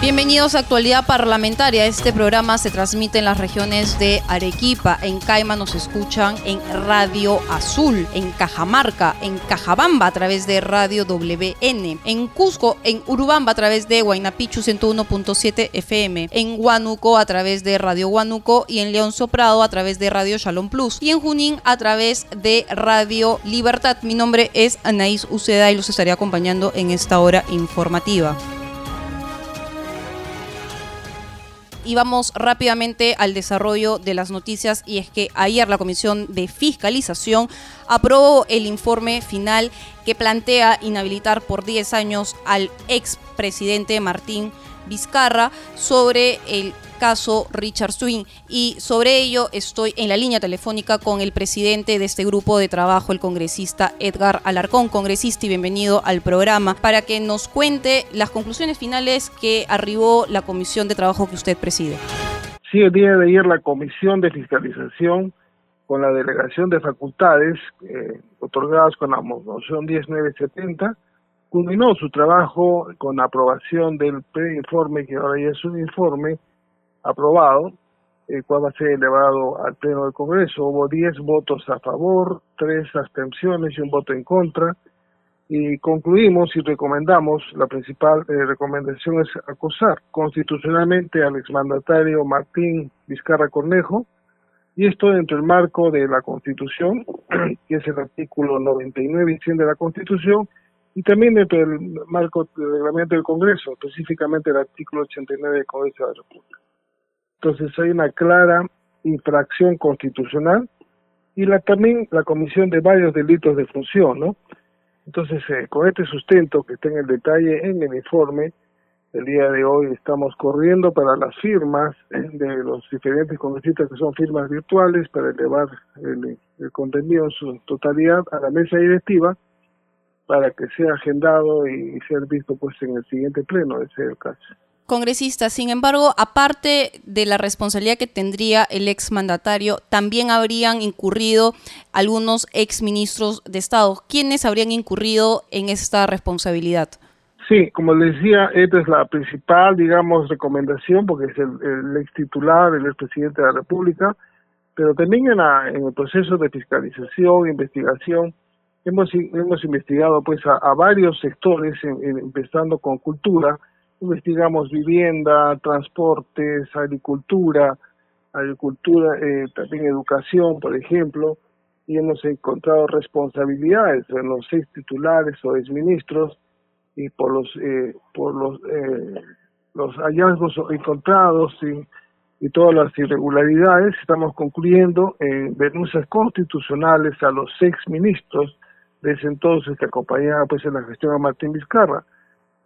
Bienvenidos a Actualidad Parlamentaria. Este programa se transmite en las regiones de Arequipa, en Caima nos escuchan en Radio Azul, en Cajamarca, en Cajabamba a través de Radio WN, en Cusco, en Urubamba a través de Huaynapichu 101.7 FM, en Huánuco a través de Radio Huánuco y en León Soprado a través de Radio Shalom Plus y en Junín a través de Radio Libertad. Mi nombre es Anaís Uceda y los estaré acompañando en esta hora informativa. Y vamos rápidamente al desarrollo de las noticias y es que ayer la Comisión de Fiscalización aprobó el informe final que plantea inhabilitar por 10 años al expresidente Martín Vizcarra sobre el caso Richard Swing. Y sobre ello estoy en la línea telefónica con el presidente de este grupo de trabajo, el congresista Edgar Alarcón, congresista y bienvenido al programa, para que nos cuente las conclusiones finales que arribó la comisión de trabajo que usted preside. Sí, el día de ayer la comisión de fiscalización con la delegación de facultades eh, otorgadas con la moción 10970 culminó su trabajo con aprobación del pre-informe, que ahora ya es un informe, aprobado, el cual va a ser elevado al Pleno del Congreso. Hubo 10 votos a favor, 3 abstenciones y un voto en contra. Y concluimos y recomendamos, la principal eh, recomendación es acusar constitucionalmente al exmandatario Martín Vizcarra Cornejo, y esto dentro del marco de la Constitución, que es el artículo 99 y 100 de la Constitución, y también dentro del marco del reglamento del Congreso, específicamente el artículo 89 del Congreso de la República. Entonces hay una clara infracción constitucional y la, también la comisión de varios delitos de función, ¿no? Entonces, eh, con este sustento que está en el detalle en el informe, el día de hoy estamos corriendo para las firmas de los diferentes congresistas que son firmas virtuales para elevar el, el contenido en su totalidad a la mesa directiva para que sea agendado y sea visto pues en el siguiente pleno, ese es el caso congresista. Sin embargo, aparte de la responsabilidad que tendría el exmandatario, también habrían incurrido algunos exministros de Estado. ¿Quiénes habrían incurrido en esta responsabilidad? Sí, como les decía, esta es la principal, digamos, recomendación, porque es el, ex titular, el ex presidente de la República, pero también en, el proceso de fiscalización, investigación, hemos, hemos investigado pues a, varios sectores, empezando con cultura, investigamos vivienda, transportes, agricultura, agricultura, eh, también educación, por ejemplo, y hemos encontrado responsabilidades en los seis titulares o exministros y por los eh, por los eh, los hallazgos encontrados y, y todas las irregularidades estamos concluyendo en denuncias constitucionales a los seis ministros de ese entonces que acompañaba pues en la gestión a Martín Vizcarra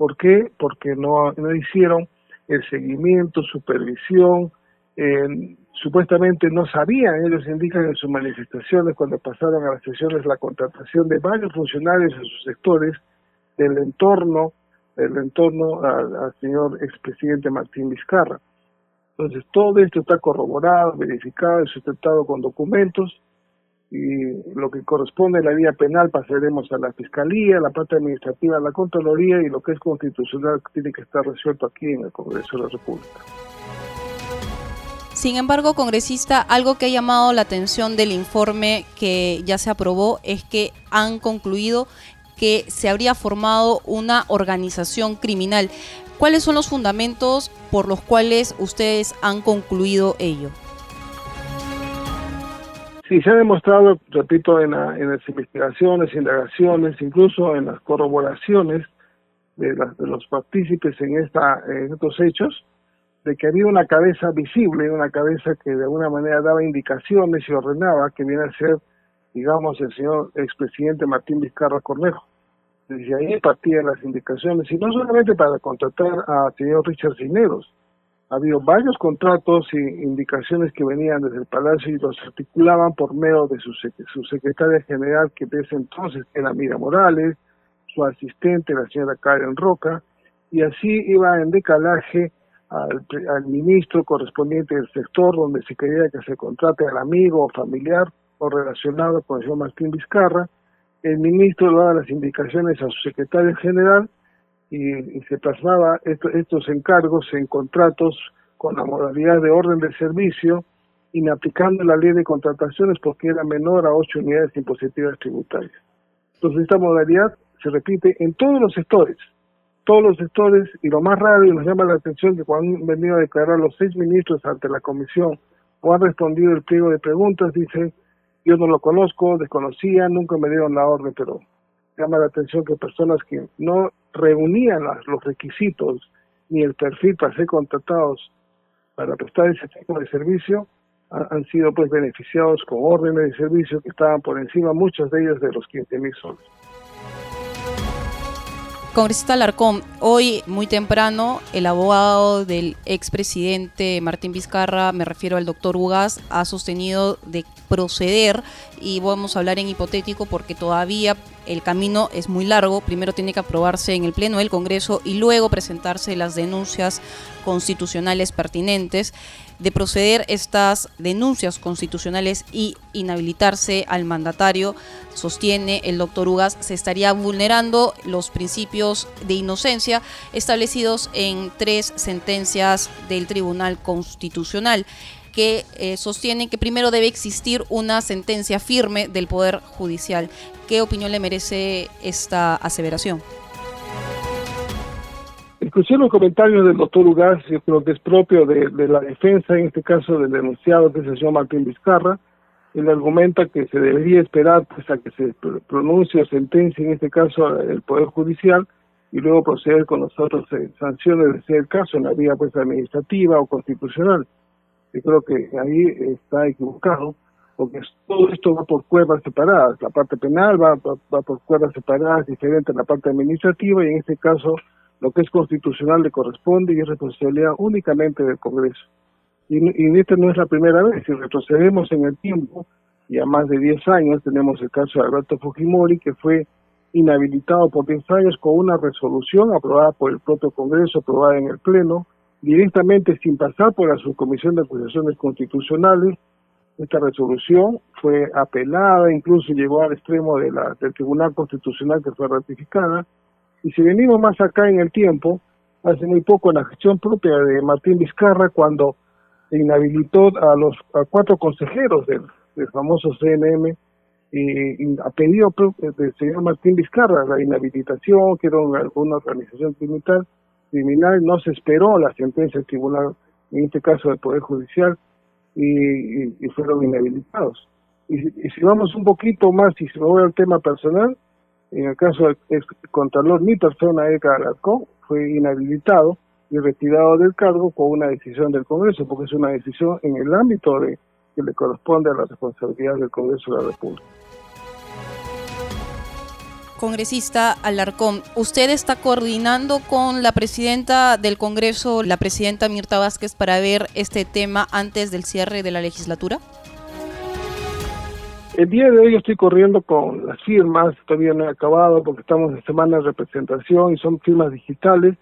¿Por qué? Porque no, no hicieron el seguimiento, supervisión, eh, supuestamente no sabían, ellos indican en sus manifestaciones cuando pasaron a las sesiones la contratación de varios funcionarios en sus sectores del entorno, del entorno al, al señor expresidente Martín Vizcarra. Entonces todo esto está corroborado, verificado y sustentado con documentos y lo que corresponde a la vía penal pasaremos a la Fiscalía, la parte administrativa la Contraloría y lo que es constitucional tiene que estar resuelto aquí en el Congreso de la República. Sin embargo, congresista, algo que ha llamado la atención del informe que ya se aprobó es que han concluido que se habría formado una organización criminal. ¿Cuáles son los fundamentos por los cuales ustedes han concluido ello? Sí, se ha demostrado, repito, en, las investigaciones, indagaciones, incluso en las corroboraciones de, los partícipes en, esta, en estos hechos, de que había una cabeza visible, una cabeza que de alguna manera daba indicaciones y ordenaba que viene a ser, digamos, el señor expresidente Martín Vizcarra Cornejo. Desde ahí partían las indicaciones, y no solamente para contratar al señor Richard Cineros, ha habido varios contratos e indicaciones que venían desde el Palacio y los articulaban por medio de su, su secretaria general, que desde entonces era Mira Morales, su asistente, la señora Karen Roca, y así iba en decalaje al, ministro correspondiente del sector donde se quería que se contrate al amigo o familiar o relacionado con el señor Martín Vizcarra. El ministro daba las indicaciones a su secretario general y, se plasmaba estos encargos en contratos con la modalidad de orden de servicio, inaplicando la ley de contrataciones porque era menor a ocho unidades impositivas tributarias. Entonces esta modalidad se repite en todos los sectores, todos los sectores, y lo más raro y nos llama la atención que cuando han venido a declarar los seis ministros ante la comisión o han respondido el pliego de preguntas, dicen, yo no lo conozco, desconocía, nunca me dieron la orden, pero llama la atención que personas que no reunían los requisitos ni el perfil para ser contratados para prestar ese tipo de servicio han sido pues beneficiados con órdenes de servicio que estaban por encima, muchos de ellos de los 15 mil soles. Congresista Larcón, hoy muy temprano el abogado del expresidente Martín Vizcarra, me refiero al doctor Ugas, ha sostenido de proceder y vamos a hablar en hipotético porque todavía el camino es muy largo. Primero tiene que aprobarse en el Pleno del Congreso y luego presentarse las denuncias constitucionales pertinentes de proceder estas denuncias constitucionales y inhabilitarse al mandatario, sostiene el doctor Ugas, se estaría vulnerando los principios de inocencia establecidos en tres sentencias del Tribunal Constitucional que eh, sostienen que primero debe existir una sentencia firme del Poder Judicial. ¿Qué opinión le merece esta aseveración? Escuché los comentarios del doctor Ugas, yo creo que es propio de, la defensa, en este caso del denunciado, que es el señor Martín Vizcarra. Él argumenta que se debería esperar pues, a que se pronuncie o sentencia, en este caso, el Poder Judicial, y luego proceder con las otras eh, sanciones, de ser el caso, en la vía pues, administrativa o constitucional. Yo creo que ahí está equivocado, porque todo esto va por cuerdas separadas. La parte penal va, va, va por cuerdas separadas, diferente a la parte administrativa, y en este caso lo que es constitucional le corresponde y es responsabilidad únicamente del Congreso. Y, y esta no es la primera vez, si retrocedemos en el tiempo, y a más de 10 años tenemos el caso de Alberto Fujimori, que fue inhabilitado por 10 años con una resolución aprobada por el propio Congreso, aprobada en el Pleno, directamente sin pasar por la Subcomisión de Acusaciones Constitucionales. Esta resolución fue apelada, incluso llegó al extremo de la, del Tribunal Constitucional que fue ratificada, y si venimos más acá en el tiempo, hace muy poco en la gestión propia de Martín Vizcarra, cuando inhabilitó a los cuatro consejeros del, famoso CNM, y, a pedido del señor Martín Vizcarra la inhabilitación, que era una, organización criminal, criminal, no se esperó la sentencia del tribunal, en este caso del Poder Judicial, y, fueron inhabilitados. Y, y, si vamos un poquito más, y si me voy al tema personal, en el caso del ex contralor, mi persona, Edgar Alarcón, fue inhabilitado y retirado del cargo con una decisión del Congreso, porque es una decisión en el ámbito de que le corresponde a la responsabilidad del Congreso de la República. Congresista Alarcón, ¿usted está coordinando con la presidenta del Congreso, la presidenta Mirta Vázquez, para ver este tema antes del cierre de la legislatura? El día de hoy estoy corriendo con las firmas, todavía no he acabado porque estamos en semana de representación y son firmas digitales.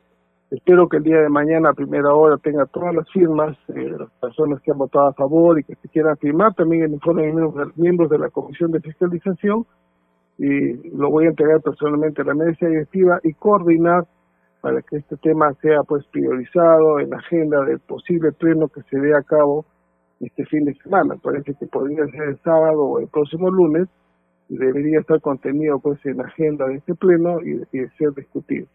Espero que el día de mañana a primera hora tenga todas las firmas, eh, las personas que han votado a favor y que se quieran firmar, también el informe de miembros de la Comisión de Fiscalización y lo voy a entregar personalmente a la mesa directiva y coordinar para que este tema sea pues priorizado en la agenda del posible pleno que se dé a cabo este fin de semana. Parece que podría ser el sábado o el próximo lunes y debería estar contenido pues en la agenda de este pleno y, ser discutido.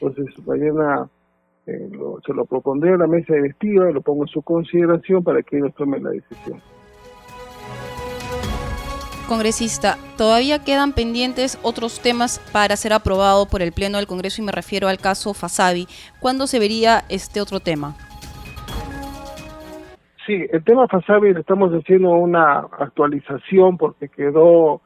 Entonces mañana eh, se lo propondré a la mesa directiva, lo pongo en su consideración para que ellos tomen la decisión. Congresista, todavía quedan pendientes otros temas para ser aprobado por el Pleno del Congreso y me refiero al caso Fasabi. ¿Cuándo se vería este otro tema? Sí, el tema Fasabi le estamos haciendo una actualización porque quedó,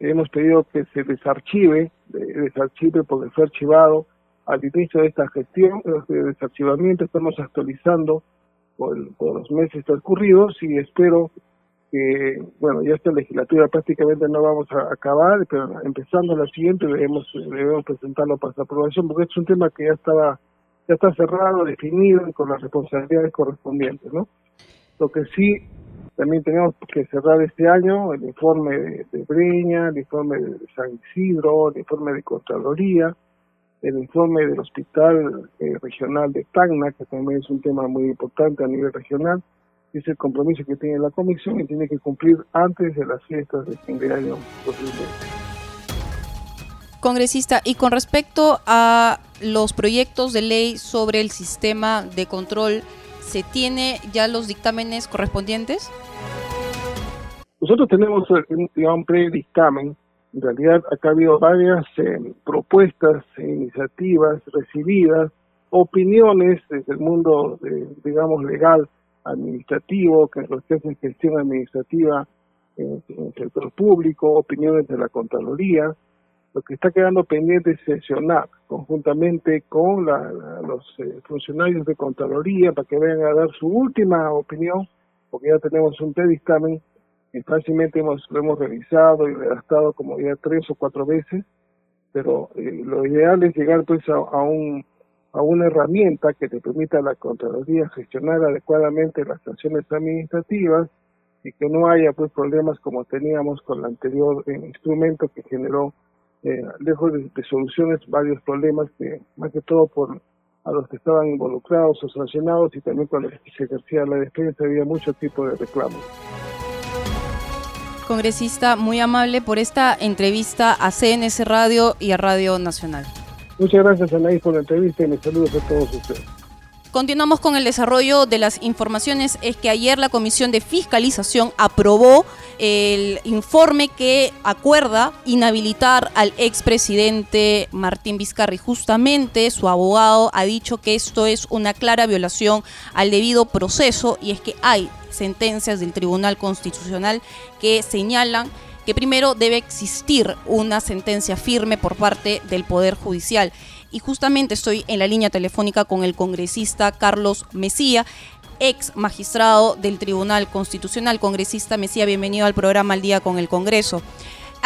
hemos pedido que se desarchive, desarchive porque fue archivado al inicio de esta gestión, de desarchivamiento, estamos actualizando por, los meses transcurridos y espero que, bueno, ya esta legislatura prácticamente no vamos a acabar, pero empezando la siguiente debemos, debemos presentarlo para su aprobación porque es un tema que ya estaba ya está cerrado, definido con las responsabilidades correspondientes, ¿no? Lo que sí también tenemos que cerrar este año el informe de, Breña, el informe de San Isidro, el informe de Contraloría, el informe del Hospital eh, Regional de Tacna, que también es un tema muy importante a nivel regional, es el compromiso que tiene la Comisión y tiene que cumplir antes de las fiestas de fin de año 2020. Congresista, y con respecto a los proyectos de ley sobre el sistema de control, ¿se tiene ya los dictámenes correspondientes? Nosotros tenemos un predictamen. En realidad, acá ha habido varias eh, propuestas, e iniciativas recibidas, opiniones desde el mundo, digamos, legal administrativo, que los que hacen gestión administrativa en, el sector público, opiniones de la Contraloría. Lo que está quedando pendiente es sesionar conjuntamente con los eh, funcionarios de Contraloría para que vengan a dar su última opinión, porque ya tenemos un predictamen que fácilmente hemos, lo hemos revisado y redactado como ya tres o cuatro veces, pero eh, lo ideal es llegar pues a un a una herramienta que te permita a la Contraloría gestionar adecuadamente las acciones administrativas y que no haya pues problemas como teníamos con el anterior eh, instrumento que generó eh, lejos de, soluciones varios problemas que más que todo por a los que estaban involucrados o sancionados y también cuando se ejercía la defensa había muchos tipos de reclamos. Congresista, muy amable por esta entrevista a CNS Radio y a Radio Nacional. Muchas gracias, Anaís, por la entrevista y mis saludos a todos ustedes. Continuamos con el desarrollo de las informaciones. Es que ayer la Comisión de Fiscalización aprobó el informe que acuerda inhabilitar al expresidente Martín Vizcarri. Justamente su abogado ha dicho que esto es una clara violación al debido proceso y es que hay sentencias del Tribunal Constitucional que señalan que primero debe existir una sentencia firme por parte del Poder Judicial. Y justamente estoy en la línea telefónica con el congresista Carlos Mesía, ex magistrado del Tribunal Constitucional. Congresista Mesía, bienvenido al programa Al Día con el Congreso.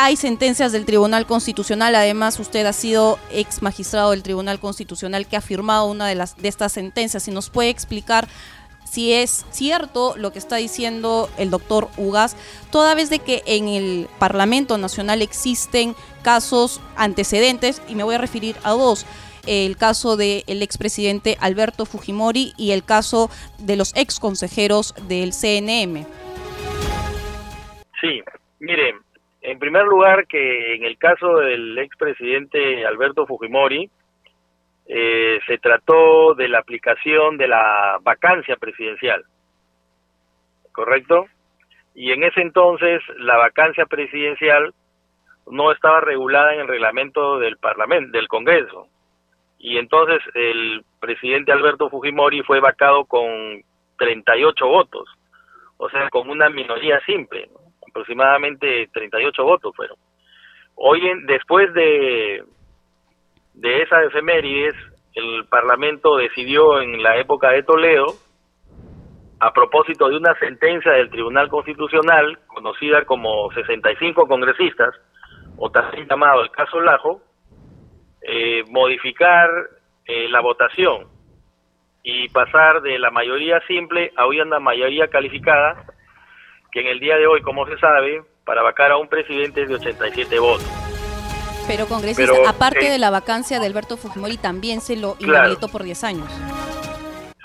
Hay sentencias del Tribunal Constitucional, además usted ha sido ex magistrado del Tribunal Constitucional que ha firmado una de, las, de estas sentencias. Si nos puede explicar si es cierto lo que está diciendo el doctor Ugas, toda vez de que en el Parlamento Nacional existen casos antecedentes, y me voy a referir a dos, el caso del expresidente Alberto Fujimori y el caso de los ex consejeros del CNM. Sí, mire, en primer lugar que en el caso del expresidente Alberto Fujimori, eh, se trató de la aplicación de la vacancia presidencial, ¿correcto? Y en ese entonces la vacancia presidencial no estaba regulada en el reglamento del Parlamento, del Congreso. Y entonces el presidente Alberto Fujimori fue vacado con 38 votos, o sea, con una minoría simple, aproximadamente 38 votos fueron. Hoy, en, después de de esas efemérides, el Parlamento decidió en la época de Toledo, a propósito de una sentencia del Tribunal Constitucional, conocida como 65 congresistas, o también llamado el caso Lajo, eh, modificar eh, la votación y pasar de la mayoría simple a una mayoría calificada, que en el día de hoy, como se sabe, para vacar a un presidente es de 87 votos. Pero, congresista, aparte de la vacancia de Alberto Fujimori, también se lo inhabilitó por 10 años.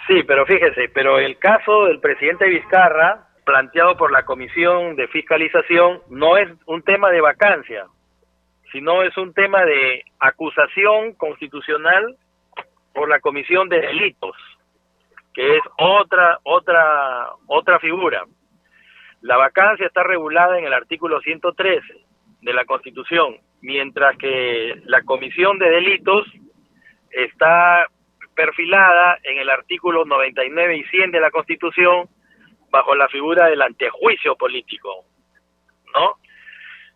Sí, pero fíjese, pero el caso del presidente Vizcarra, planteado por la Comisión de Fiscalización, no es un tema de vacancia, sino es un tema de acusación constitucional por la Comisión de Delitos, que es otra otra otra figura. La vacancia está regulada en el artículo 113 de la Constitución mientras que la comisión de delitos está perfilada en el artículo 99 y 100 de la Constitución bajo la figura del antejuicio político, ¿no?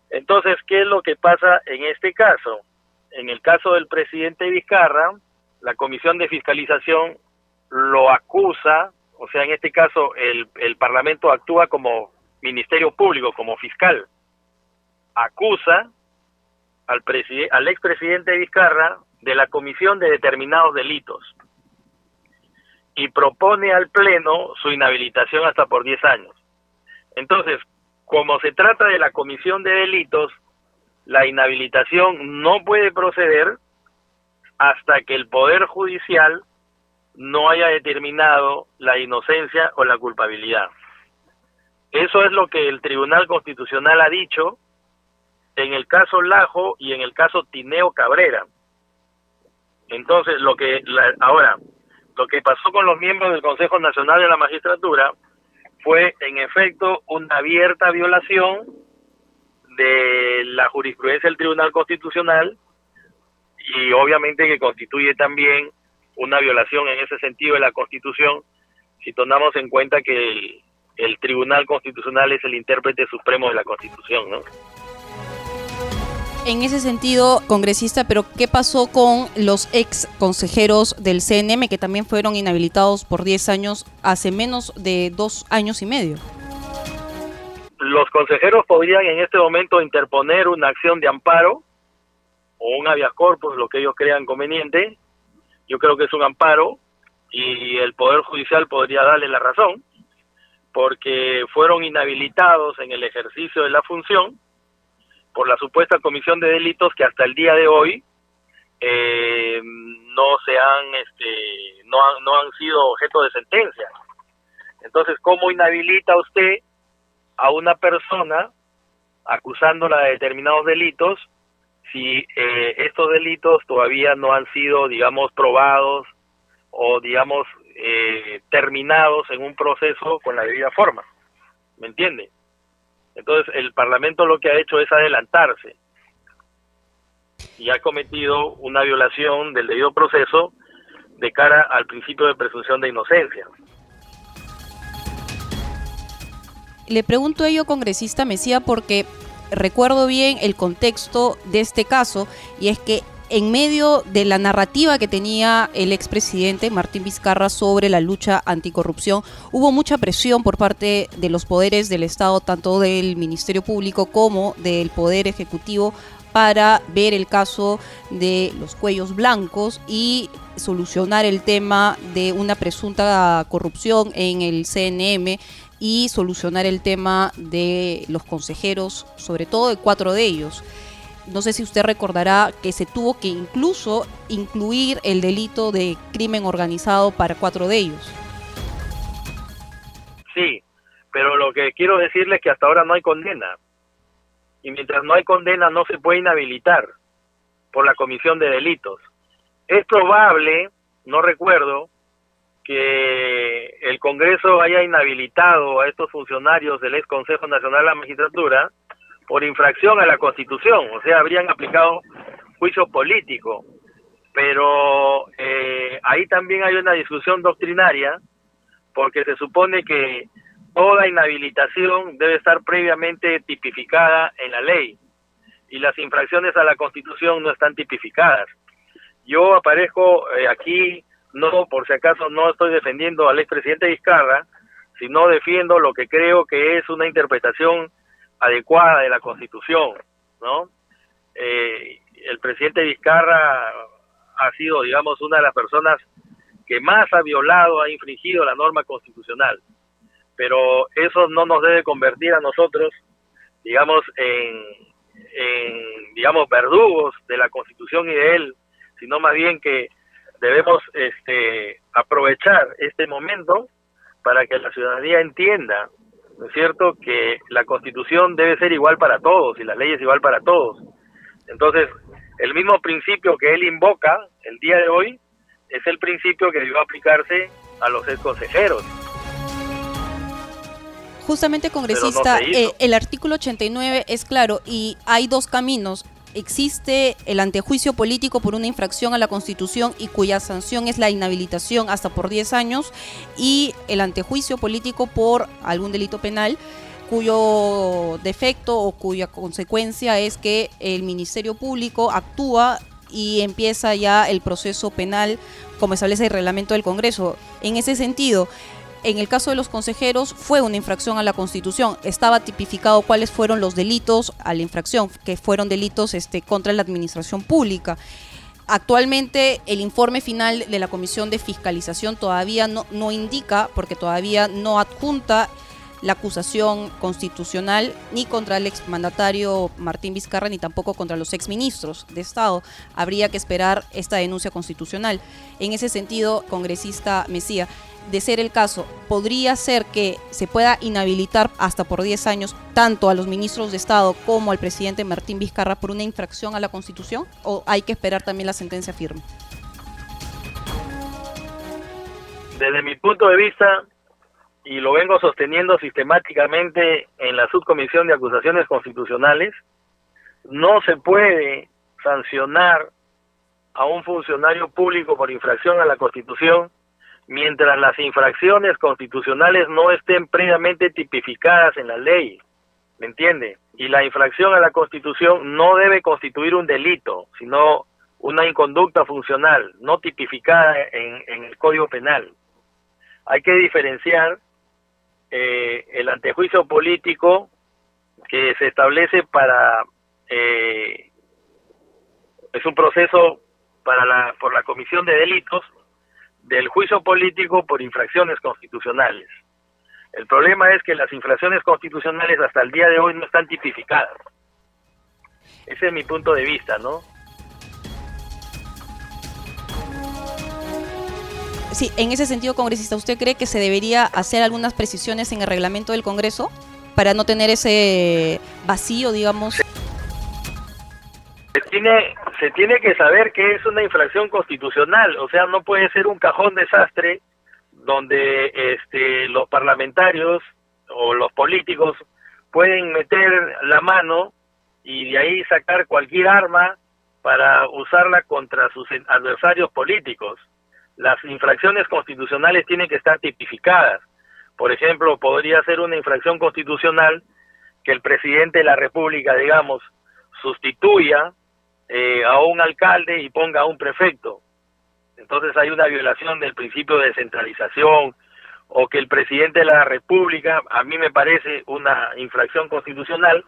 Entonces, ¿qué es lo que pasa en este caso? En el caso del presidente Vizcarra, la Comisión de Fiscalización lo acusa, o sea, en este caso el, el Parlamento actúa como Ministerio Público, como fiscal, acusa al, al expresidente Vizcarra de la comisión de determinados delitos. y propone al Pleno su inhabilitación hasta por 10 años. Entonces, como se trata de la comisión de delitos, la inhabilitación no puede proceder hasta que el Poder Judicial no haya determinado la inocencia o la culpabilidad. Eso es lo que el Tribunal Constitucional ha dicho en el caso Lajo y en el caso Tineo Cabrera. Entonces, lo que ahora, lo que pasó con los miembros del Consejo Nacional de la Magistratura fue en efecto una abierta violación de la jurisprudencia del Tribunal Constitucional y obviamente que constituye también una violación en ese sentido de la Constitución si tomamos en cuenta que el, el Tribunal Constitucional es el intérprete supremo de la Constitución, ¿no? En ese sentido, congresista, pero ¿qué pasó con los ex consejeros del CNM que también fueron inhabilitados por 10 años hace menos de dos años y medio? Los consejeros podrían en este momento interponer una acción de amparo o un habeas corpus, lo que ellos crean conveniente. Yo creo que es un amparo y el Poder Judicial podría darle la razón porque fueron inhabilitados en el ejercicio de la función por la supuesta comisión de delitos que hasta el día de hoy eh, no se han este no han, no han sido objeto de sentencia. Entonces cómo inhabilita usted a una persona acusándola de determinados delitos si eh, estos delitos todavía no han sido digamos probados o digamos eh, terminados en un proceso con la debida forma me entiende entonces, el Parlamento lo que ha hecho es adelantarse y ha cometido una violación del debido proceso de cara al principio de presunción de inocencia. Le pregunto ello, congresista Mesía, porque recuerdo bien el contexto de este caso y es que en medio de la narrativa que tenía el expresidente Martín Vizcarra sobre la lucha anticorrupción, hubo mucha presión por parte de los poderes del Estado, tanto del Ministerio Público como del Poder Ejecutivo, para ver el caso de los cuellos blancos y solucionar el tema de una presunta corrupción en el CNM y solucionar el tema de los consejeros, sobre todo de cuatro de ellos no sé si usted recordará que se tuvo que incluso incluir el delito de crimen organizado para cuatro de ellos. Sí, pero lo que quiero decirle es que hasta ahora no hay condena. Y mientras no hay condena no se puede inhabilitar por la comisión de delitos. Es probable, no recuerdo, que el Congreso haya inhabilitado a estos funcionarios del ex Consejo Nacional de la Magistratura por infracción a la Constitución, o sea, habrían aplicado juicio político. Pero eh, ahí también hay una discusión doctrinaria, porque se supone que toda inhabilitación debe estar previamente tipificada en la ley, y las infracciones a la Constitución no están tipificadas. Yo aparezco eh, aquí, no por si acaso no estoy defendiendo al expresidente Vizcarra, sino defiendo lo que creo que es una interpretación adecuada de la Constitución, ¿no? Eh, el presidente Vizcarra ha sido, digamos, una de las personas que más ha violado, ha infringido la norma constitucional, pero eso no nos debe convertir a nosotros, digamos, en, en digamos, verdugos de la Constitución y de él, sino más bien que debemos este, aprovechar este momento para que la ciudadanía entienda ¿no es cierto?, que la constitución debe ser igual para todos y la ley es igual para todos. Entonces, el mismo principio que él invoca el día de hoy es el principio que debió aplicarse a los ex consejeros. Justamente, congresista, eh, el artículo 89 es claro y hay dos caminos existe el antejuicio político por una infracción a la Constitución y cuya sanción es la inhabilitación hasta por 10 años y el antejuicio político por algún delito penal cuyo defecto o cuya consecuencia es que el Ministerio Público actúa y empieza ya el proceso penal como establece el reglamento del Congreso. En ese sentido, en el caso de los consejeros fue una infracción a la Constitución. Estaba tipificado cuáles fueron los delitos a la infracción, que fueron delitos este, contra la administración pública. Actualmente el informe final de la Comisión de Fiscalización todavía no, no indica, porque todavía no adjunta la acusación constitucional ni contra el exmandatario Martín Vizcarra ni tampoco contra los exministros de Estado. Habría que esperar esta denuncia constitucional. En ese sentido, congresista Mesía, de ser el caso, ¿podría ser que se pueda inhabilitar hasta por 10 años tanto a los ministros de Estado como al presidente Martín Vizcarra por una infracción a la Constitución? ¿O hay que esperar también la sentencia firme? Desde mi punto de vista, y lo vengo sosteniendo sistemáticamente en la subcomisión de acusaciones constitucionales, no se puede sancionar a un funcionario público por infracción a la Constitución mientras las infracciones constitucionales no estén previamente tipificadas en la ley. ¿Me entiende? Y la infracción a la Constitución no debe constituir un delito, sino una inconducta funcional, no tipificada en, en el Código Penal. Hay que diferenciar eh, el antejuicio político que se establece para eh, es un proceso para la por la comisión de delitos del juicio político por infracciones constitucionales. El problema es que las infracciones constitucionales hasta el día de hoy no están tipificadas. Ese es mi punto de vista, ¿no? Sí, en ese sentido, congresista, ¿usted cree que se debería hacer algunas precisiones en el reglamento del Congreso para no tener ese vacío, digamos? Se tiene, se tiene que saber que es una infracción constitucional, o sea, no puede ser un cajón desastre donde este, los parlamentarios o los políticos pueden meter la mano y de ahí sacar cualquier arma para usarla contra sus adversarios políticos las infracciones constitucionales tienen que estar tipificadas. Por ejemplo, podría ser una infracción constitucional que el presidente de la República, digamos, sustituya eh, a un alcalde y ponga a un prefecto. Entonces hay una violación del principio de descentralización o que el presidente de la República, a mí me parece una infracción constitucional,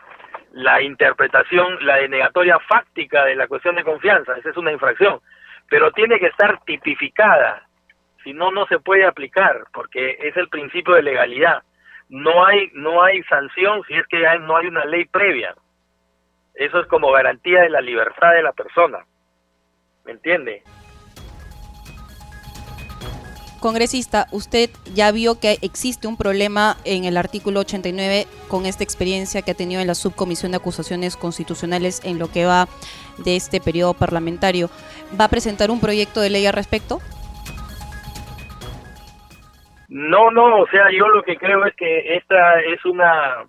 la interpretación, la denegatoria fáctica de la cuestión de confianza, esa es una infracción pero tiene que estar tipificada, si no no se puede aplicar porque es el principio de legalidad. No hay no hay sanción si es que no hay una ley previa. Eso es como garantía de la libertad de la persona. ¿Me entiende? Congresista, usted ya vio que existe un problema en el artículo 89 con esta experiencia que ha tenido en la subcomisión de acusaciones constitucionales en lo que va de este periodo parlamentario. ¿Va a presentar un proyecto de ley al respecto? No, no, o sea, yo lo que creo es que esta es una,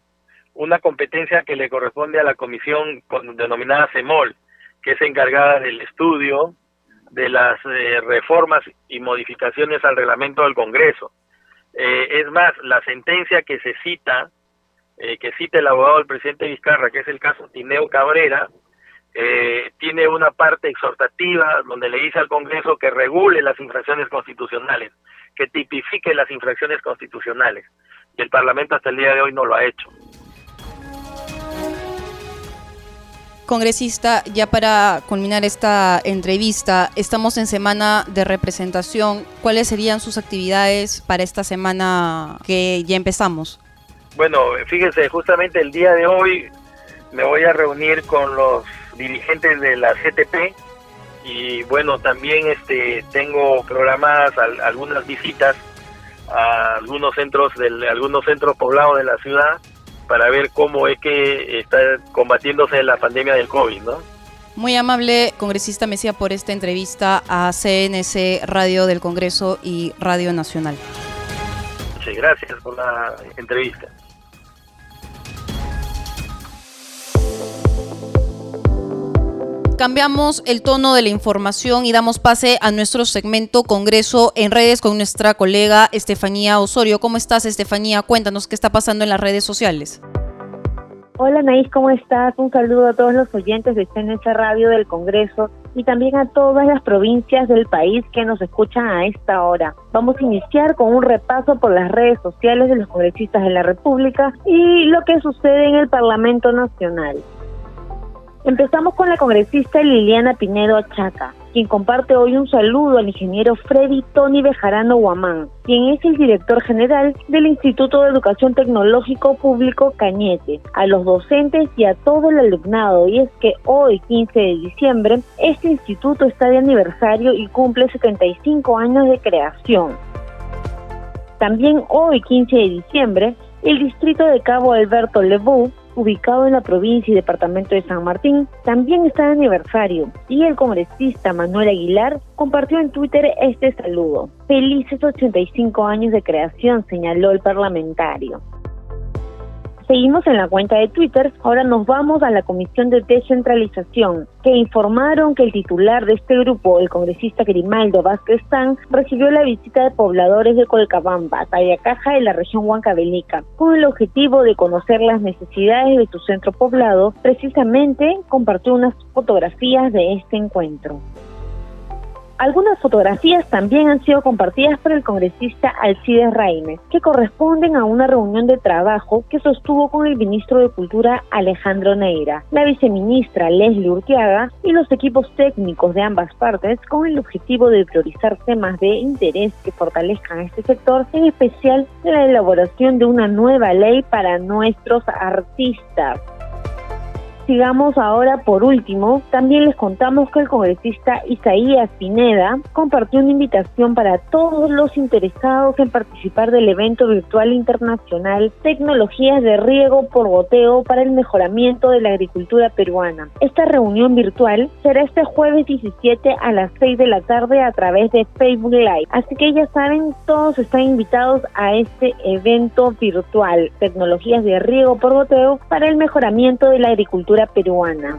una competencia que le corresponde a la comisión denominada CEMOL, que es encargada del estudio de las eh, reformas y modificaciones al reglamento del Congreso. Eh, es más, la sentencia que se cita, eh, que cita el abogado del presidente Vizcarra, que es el caso Tineo Cabrera, tiene una parte exhortativa donde le dice al Congreso que regule las infracciones constitucionales, que tipifique las infracciones constitucionales. Y el Parlamento hasta el día de hoy no lo ha hecho. Congresista, ya para culminar esta entrevista, estamos en semana de representación. ¿Cuáles serían sus actividades para esta semana que ya empezamos? Bueno, fíjense, justamente el día de hoy me voy a reunir con los dirigentes de la CTP y bueno, también este tengo programadas algunas visitas a algunos centros de algunos centros poblados de la ciudad para ver cómo es que está combatiéndose la pandemia del COVID, ¿no? Muy amable, congresista Mesía, por esta entrevista a CNC Radio del Congreso y Radio Nacional. Muchas gracias por la entrevista. Cambiamos el tono de la información y damos pase a nuestro segmento Congreso en redes con nuestra colega Estefanía Osorio. ¿Cómo estás, Estefanía? Cuéntanos qué está pasando en las redes sociales. Hola, Naís, ¿cómo estás? Un saludo a todos los oyentes de CNS Radio del Congreso y también a todas las provincias del país que nos escuchan a esta hora. Vamos a iniciar con un repaso por las redes sociales de los congresistas de la República y lo que sucede en el Parlamento Nacional. Empezamos con la congresista Liliana Pinedo Achaca. quien comparte hoy un saludo al ingeniero Freddy Tony Bejarano Guamán, quien es el director general del Instituto de Educación Tecnológico Público Cañete, a los docentes y a todo el alumnado. Y es que hoy, 15 de diciembre, este instituto está de aniversario y cumple 75 años de creación. También hoy, 15 de diciembre, el distrito de Cabo Alberto Lebu, ubicado en la provincia y departamento de San Martín, también está de aniversario y el congresista Manuel Aguilar compartió en Twitter este saludo. Felices 85 años de creación, señaló el parlamentario. Seguimos en la cuenta de Twitter, ahora nos vamos a la Comisión de Descentralización, que informaron que el titular de este grupo, el congresista Grimaldo Vázquez Tan, recibió la visita de pobladores de Colcabamba, Tayacaja de la región Huancavelica, con el objetivo de conocer las necesidades de su centro poblado. Precisamente compartió unas fotografías de este encuentro. Algunas fotografías también han sido compartidas por el congresista Alcides Raimes, que corresponden a una reunión de trabajo que sostuvo con el ministro de Cultura Alejandro Neira, la viceministra Leslie Urquiaga y los equipos técnicos de ambas partes con el objetivo de priorizar temas de interés que fortalezcan este sector, en especial la elaboración de una nueva ley para nuestros artistas sigamos ahora por último, también les contamos que el congresista Isaías Pineda compartió una invitación para todos los interesados en participar del evento virtual internacional Tecnologías de riego por goteo para el mejoramiento de la agricultura peruana. Esta reunión virtual será este jueves 17 a las 6 de la tarde a través de Facebook Live. Así que ya saben, todos están invitados a este evento virtual Tecnologías de riego por goteo para el mejoramiento de la agricultura peruana.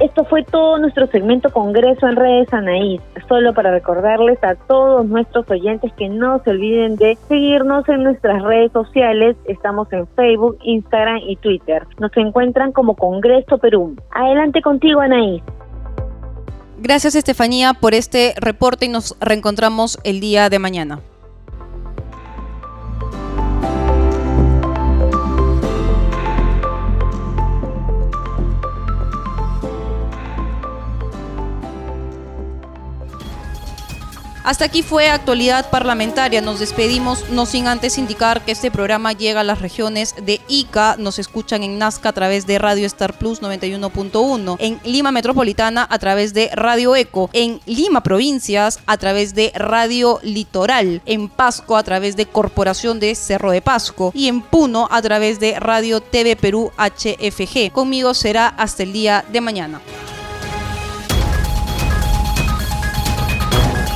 Esto fue todo nuestro segmento Congreso en Redes Anaís. Solo para recordarles a todos nuestros oyentes que no se olviden de seguirnos en nuestras redes sociales. Estamos en Facebook, Instagram y Twitter. Nos encuentran como Congreso Perú. Adelante contigo, Anaís. Gracias, Estefanía, por este reporte y nos reencontramos el día de mañana. Hasta aquí fue actualidad parlamentaria. Nos despedimos, no sin antes indicar que este programa llega a las regiones de Ica. Nos escuchan en Nazca a través de Radio Star Plus 91.1, en Lima Metropolitana a través de Radio Eco, en Lima Provincias a través de Radio Litoral, en Pasco a través de Corporación de Cerro de Pasco y en Puno a través de Radio TV Perú HFG. Conmigo será hasta el día de mañana.